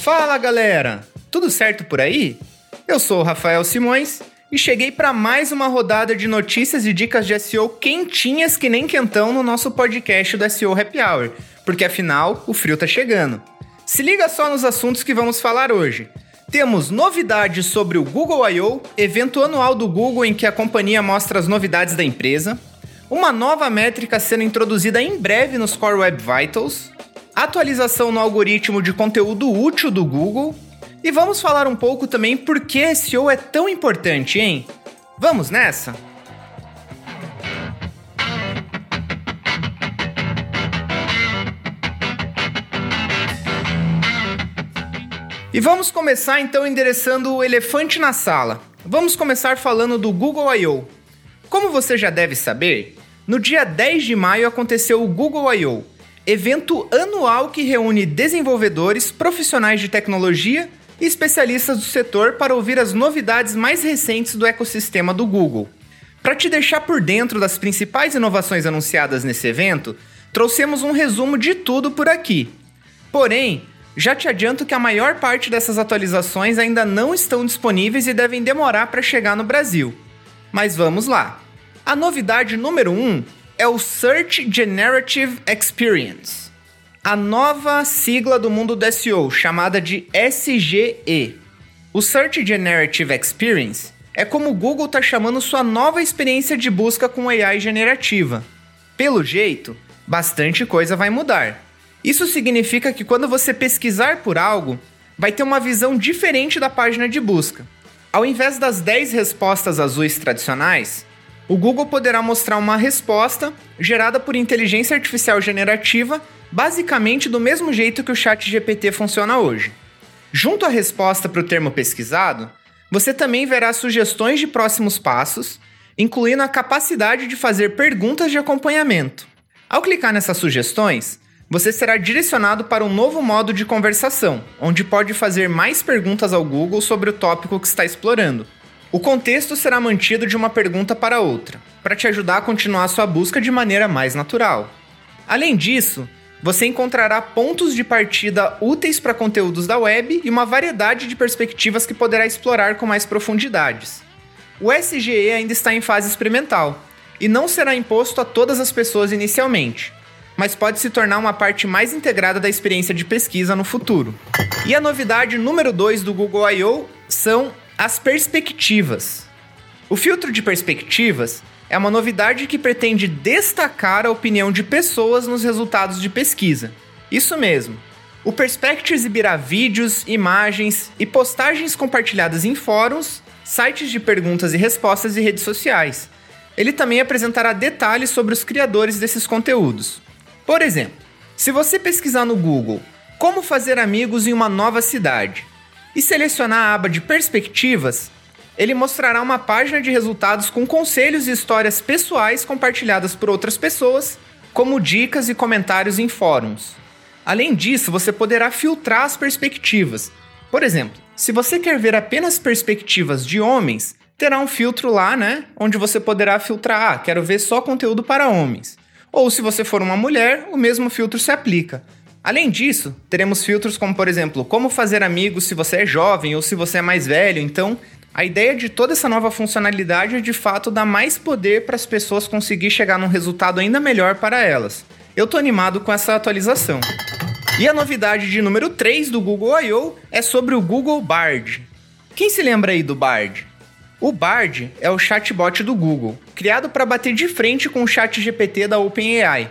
Fala galera, tudo certo por aí? Eu sou o Rafael Simões e cheguei para mais uma rodada de notícias e dicas de SEO quentinhas que nem quentão no nosso podcast do SEO Happy Hour, porque afinal o frio tá chegando. Se liga só nos assuntos que vamos falar hoje. Temos novidades sobre o Google I.O., evento anual do Google em que a companhia mostra as novidades da empresa, uma nova métrica sendo introduzida em breve nos Core Web Vitals, atualização no algoritmo de conteúdo útil do Google e vamos falar um pouco também por que SEO é tão importante, hein? Vamos nessa? E vamos começar então endereçando o elefante na sala. Vamos começar falando do Google I.O. Como você já deve saber, no dia 10 de maio aconteceu o Google I.O., evento anual que reúne desenvolvedores, profissionais de tecnologia e especialistas do setor para ouvir as novidades mais recentes do ecossistema do Google. Para te deixar por dentro das principais inovações anunciadas nesse evento, trouxemos um resumo de tudo por aqui. Porém, já te adianto que a maior parte dessas atualizações ainda não estão disponíveis e devem demorar para chegar no Brasil. Mas vamos lá. A novidade número 1 um é o Search Generative Experience, a nova sigla do mundo do SEO, chamada de SGE. O Search Generative Experience é como o Google está chamando sua nova experiência de busca com AI generativa. Pelo jeito, bastante coisa vai mudar. Isso significa que quando você pesquisar por algo, vai ter uma visão diferente da página de busca. Ao invés das 10 respostas azuis tradicionais, o Google poderá mostrar uma resposta gerada por inteligência artificial generativa, basicamente do mesmo jeito que o Chat GPT funciona hoje. Junto à resposta para o termo pesquisado, você também verá sugestões de próximos passos, incluindo a capacidade de fazer perguntas de acompanhamento. Ao clicar nessas sugestões, você será direcionado para um novo modo de conversação, onde pode fazer mais perguntas ao Google sobre o tópico que está explorando. O contexto será mantido de uma pergunta para outra, para te ajudar a continuar sua busca de maneira mais natural. Além disso, você encontrará pontos de partida úteis para conteúdos da web e uma variedade de perspectivas que poderá explorar com mais profundidades. O SGE ainda está em fase experimental e não será imposto a todas as pessoas inicialmente mas pode se tornar uma parte mais integrada da experiência de pesquisa no futuro. E a novidade número 2 do Google I.O. são as perspectivas. O filtro de perspectivas é uma novidade que pretende destacar a opinião de pessoas nos resultados de pesquisa. Isso mesmo. O Perspect exibirá vídeos, imagens e postagens compartilhadas em fóruns, sites de perguntas e respostas e redes sociais. Ele também apresentará detalhes sobre os criadores desses conteúdos. Por exemplo, se você pesquisar no Google como fazer amigos em uma nova cidade e selecionar a aba de perspectivas, ele mostrará uma página de resultados com conselhos e histórias pessoais compartilhadas por outras pessoas, como dicas e comentários em fóruns. Além disso, você poderá filtrar as perspectivas. Por exemplo, se você quer ver apenas perspectivas de homens, terá um filtro lá, né? Onde você poderá filtrar, ah, quero ver só conteúdo para homens. Ou se você for uma mulher, o mesmo filtro se aplica. Além disso, teremos filtros como, por exemplo, como fazer amigos se você é jovem ou se você é mais velho. Então, a ideia de toda essa nova funcionalidade é de fato dar mais poder para as pessoas conseguir chegar num resultado ainda melhor para elas. Eu tô animado com essa atualização. E a novidade de número 3 do Google I.O. é sobre o Google Bard. Quem se lembra aí do Bard? O Bard é o chatbot do Google, criado para bater de frente com o chat GPT da OpenAI.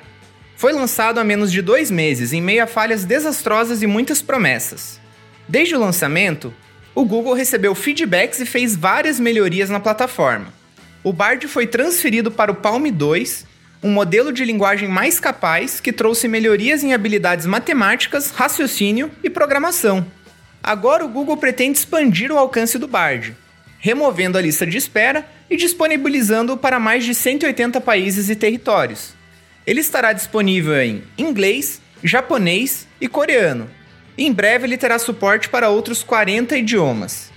Foi lançado há menos de dois meses, em meio a falhas desastrosas e muitas promessas. Desde o lançamento, o Google recebeu feedbacks e fez várias melhorias na plataforma. O Bard foi transferido para o Palm 2, um modelo de linguagem mais capaz que trouxe melhorias em habilidades matemáticas, raciocínio e programação. Agora o Google pretende expandir o alcance do Bard, removendo a lista de espera e disponibilizando-o para mais de 180 países e territórios. Ele estará disponível em inglês, japonês e coreano. Em breve ele terá suporte para outros 40 idiomas.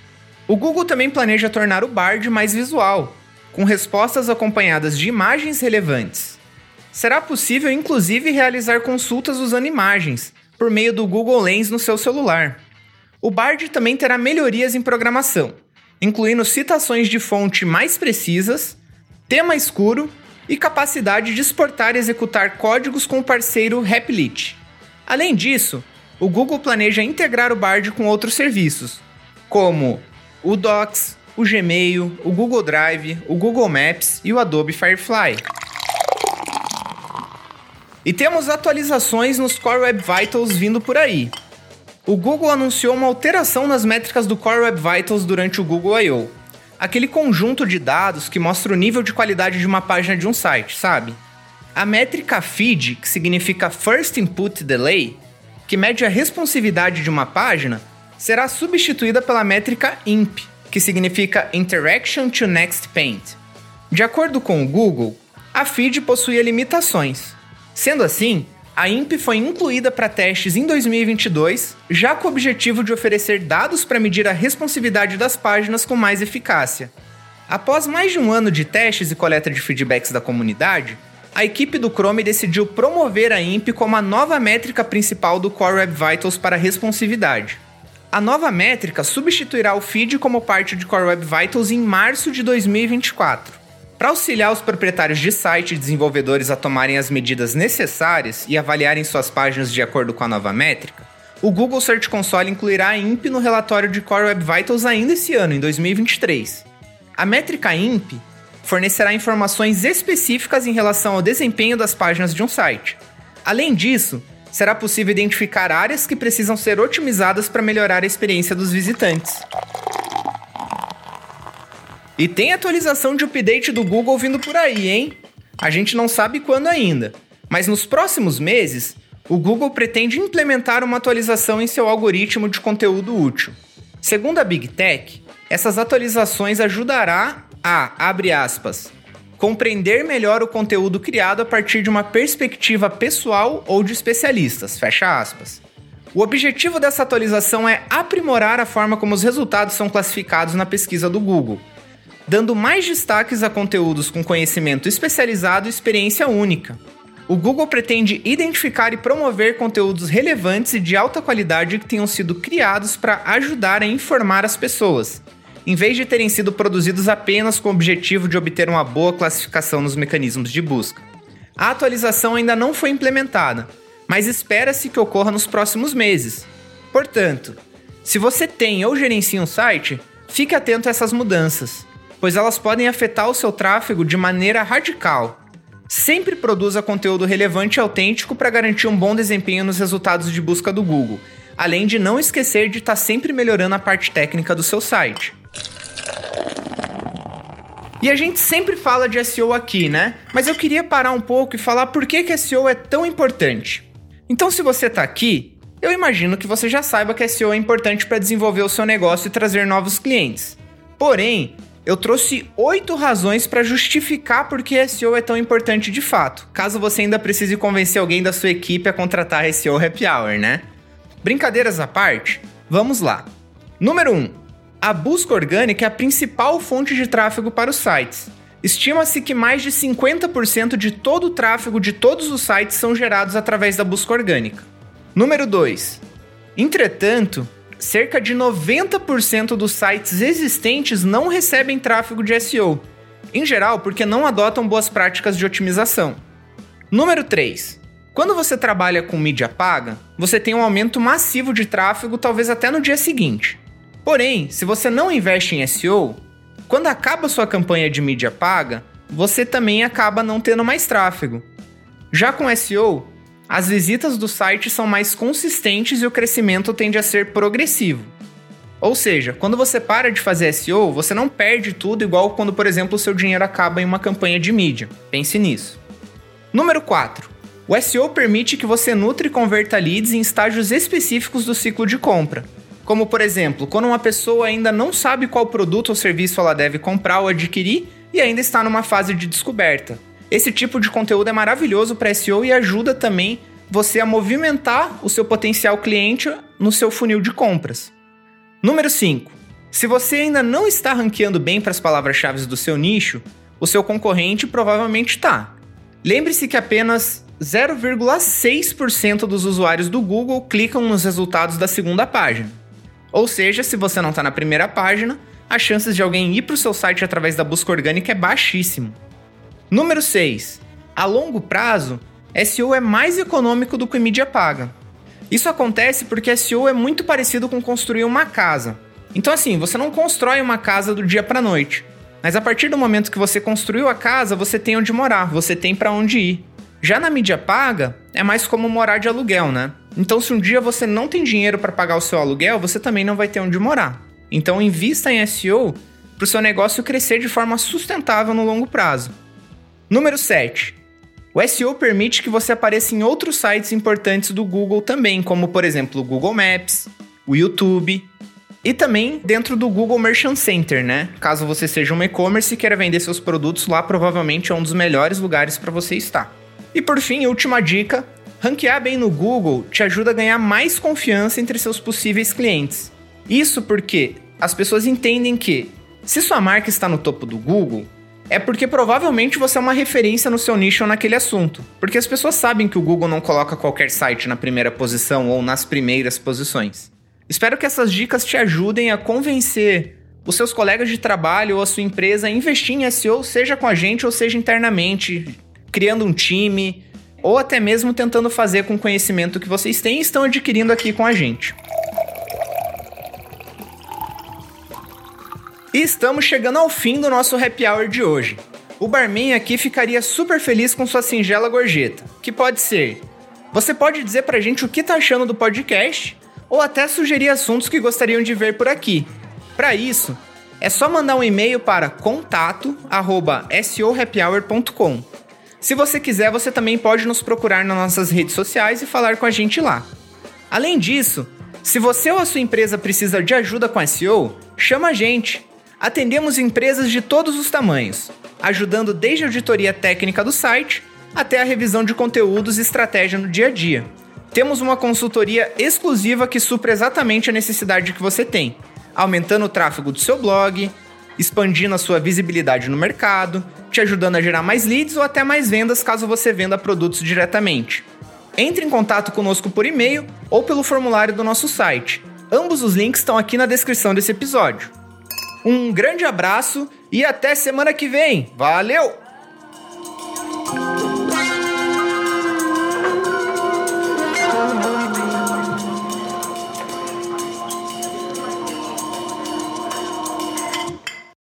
O Google também planeja tornar o Bard mais visual, com respostas acompanhadas de imagens relevantes. Será possível inclusive realizar consultas usando imagens, por meio do Google Lens no seu celular. O Bard também terá melhorias em programação, incluindo citações de fonte mais precisas, tema escuro e capacidade de exportar e executar códigos com o parceiro Replit. Além disso, o Google planeja integrar o Bard com outros serviços, como o Docs, o Gmail, o Google Drive, o Google Maps e o Adobe Firefly. E temos atualizações nos Core Web Vitals vindo por aí. O Google anunciou uma alteração nas métricas do Core Web Vitals durante o Google I.O. Aquele conjunto de dados que mostra o nível de qualidade de uma página de um site, sabe? A métrica FID, que significa First Input Delay, que mede a responsividade de uma página, será substituída pela métrica INP, que significa Interaction to Next Paint. De acordo com o Google, a feed possuía limitações. Sendo assim, a INP foi incluída para testes em 2022, já com o objetivo de oferecer dados para medir a responsividade das páginas com mais eficácia. Após mais de um ano de testes e coleta de feedbacks da comunidade, a equipe do Chrome decidiu promover a INP como a nova métrica principal do Core Web Vitals para responsividade. A nova métrica substituirá o feed como parte de Core Web Vitals em março de 2024. Para auxiliar os proprietários de site e desenvolvedores a tomarem as medidas necessárias e avaliarem suas páginas de acordo com a nova métrica, o Google Search Console incluirá a INP no relatório de Core Web Vitals ainda esse ano, em 2023. A métrica INP fornecerá informações específicas em relação ao desempenho das páginas de um site. Além disso, será possível identificar áreas que precisam ser otimizadas para melhorar a experiência dos visitantes. E tem atualização de update do Google vindo por aí, hein? A gente não sabe quando ainda, mas nos próximos meses, o Google pretende implementar uma atualização em seu algoritmo de conteúdo útil. Segundo a Big Tech, essas atualizações ajudará a, abre aspas, compreender melhor o conteúdo criado a partir de uma perspectiva pessoal ou de especialistas. Fecha aspas. O objetivo dessa atualização é aprimorar a forma como os resultados são classificados na pesquisa do Google, dando mais destaques a conteúdos com conhecimento especializado e experiência única. O Google pretende identificar e promover conteúdos relevantes e de alta qualidade que tenham sido criados para ajudar a informar as pessoas, em vez de terem sido produzidos apenas com o objetivo de obter uma boa classificação nos mecanismos de busca. A atualização ainda não foi implementada, mas espera-se que ocorra nos próximos meses. Portanto, se você tem ou gerencia um site, fique atento a essas mudanças, pois elas podem afetar o seu tráfego de maneira radical. Sempre produza conteúdo relevante e autêntico para garantir um bom desempenho nos resultados de busca do Google, além de não esquecer de estar tá sempre melhorando a parte técnica do seu site. E a gente sempre fala de SEO aqui, né? Mas eu queria parar um pouco e falar por que, que SEO é tão importante. Então, se você está aqui, eu imagino que você já saiba que SEO é importante para desenvolver o seu negócio e trazer novos clientes. Porém, eu trouxe oito razões para justificar por que SEO é tão importante de fato, caso você ainda precise convencer alguém da sua equipe a contratar SEO Happy Hour, né? Brincadeiras à parte, vamos lá. Número 1. Um, a busca orgânica é a principal fonte de tráfego para os sites. Estima-se que mais de 50% de todo o tráfego de todos os sites são gerados através da busca orgânica. Número 2. Entretanto, cerca de 90% dos sites existentes não recebem tráfego de SEO, em geral porque não adotam boas práticas de otimização. Número 3. Quando você trabalha com mídia paga, você tem um aumento massivo de tráfego, talvez até no dia seguinte. Porém, se você não investe em SEO, quando acaba sua campanha de mídia paga, você também acaba não tendo mais tráfego. Já com SEO, as visitas do site são mais consistentes e o crescimento tende a ser progressivo. Ou seja, quando você para de fazer SEO, você não perde tudo igual quando, por exemplo, o seu dinheiro acaba em uma campanha de mídia. Pense nisso. Número 4. O SEO permite que você nutre e converta leads em estágios específicos do ciclo de compra. Como, por exemplo, quando uma pessoa ainda não sabe qual produto ou serviço ela deve comprar ou adquirir e ainda está numa fase de descoberta. Esse tipo de conteúdo é maravilhoso para SEO e ajuda também você a movimentar o seu potencial cliente no seu funil de compras. Número 5. Se você ainda não está ranqueando bem para as palavras-chave do seu nicho, o seu concorrente provavelmente está. Lembre-se que apenas 0,6% dos usuários do Google clicam nos resultados da segunda página. Ou seja, se você não está na primeira página, as chances de alguém ir para o seu site através da busca orgânica é baixíssimo. Número 6. A longo prazo, SEO é mais econômico do que mídia paga. Isso acontece porque SEO é muito parecido com construir uma casa. Então assim, você não constrói uma casa do dia para noite. Mas a partir do momento que você construiu a casa, você tem onde morar, você tem para onde ir. Já na mídia paga, é mais como morar de aluguel, né? Então, se um dia você não tem dinheiro para pagar o seu aluguel, você também não vai ter onde morar. Então, invista em SEO para o seu negócio crescer de forma sustentável no longo prazo. Número 7. O SEO permite que você apareça em outros sites importantes do Google também, como por exemplo o Google Maps, o YouTube, e também dentro do Google Merchant Center, né? Caso você seja um e-commerce e queira vender seus produtos lá, provavelmente é um dos melhores lugares para você estar. E por fim, última dica: ranquear bem no Google te ajuda a ganhar mais confiança entre seus possíveis clientes. Isso porque as pessoas entendem que, se sua marca está no topo do Google, é porque provavelmente você é uma referência no seu nicho ou naquele assunto. Porque as pessoas sabem que o Google não coloca qualquer site na primeira posição ou nas primeiras posições. Espero que essas dicas te ajudem a convencer os seus colegas de trabalho ou a sua empresa a investir em SEO, seja com a gente ou seja internamente, criando um time ou até mesmo tentando fazer com o conhecimento que vocês têm e estão adquirindo aqui com a gente. E estamos chegando ao fim do nosso happy hour de hoje. O barman aqui ficaria super feliz com sua singela gorjeta, que pode ser: você pode dizer pra gente o que tá achando do podcast ou até sugerir assuntos que gostariam de ver por aqui. Para isso, é só mandar um e-mail para contato@sohappyhour.com. Se você quiser, você também pode nos procurar nas nossas redes sociais e falar com a gente lá. Além disso, se você ou a sua empresa precisa de ajuda com SEO, chama a gente. Atendemos empresas de todos os tamanhos, ajudando desde a auditoria técnica do site até a revisão de conteúdos e estratégia no dia a dia temos uma consultoria exclusiva que supra exatamente a necessidade que você tem, aumentando o tráfego do seu blog, expandindo a sua visibilidade no mercado, te ajudando a gerar mais leads ou até mais vendas caso você venda produtos diretamente. Entre em contato conosco por e-mail ou pelo formulário do nosso site. Ambos os links estão aqui na descrição desse episódio. Um grande abraço e até semana que vem. Valeu!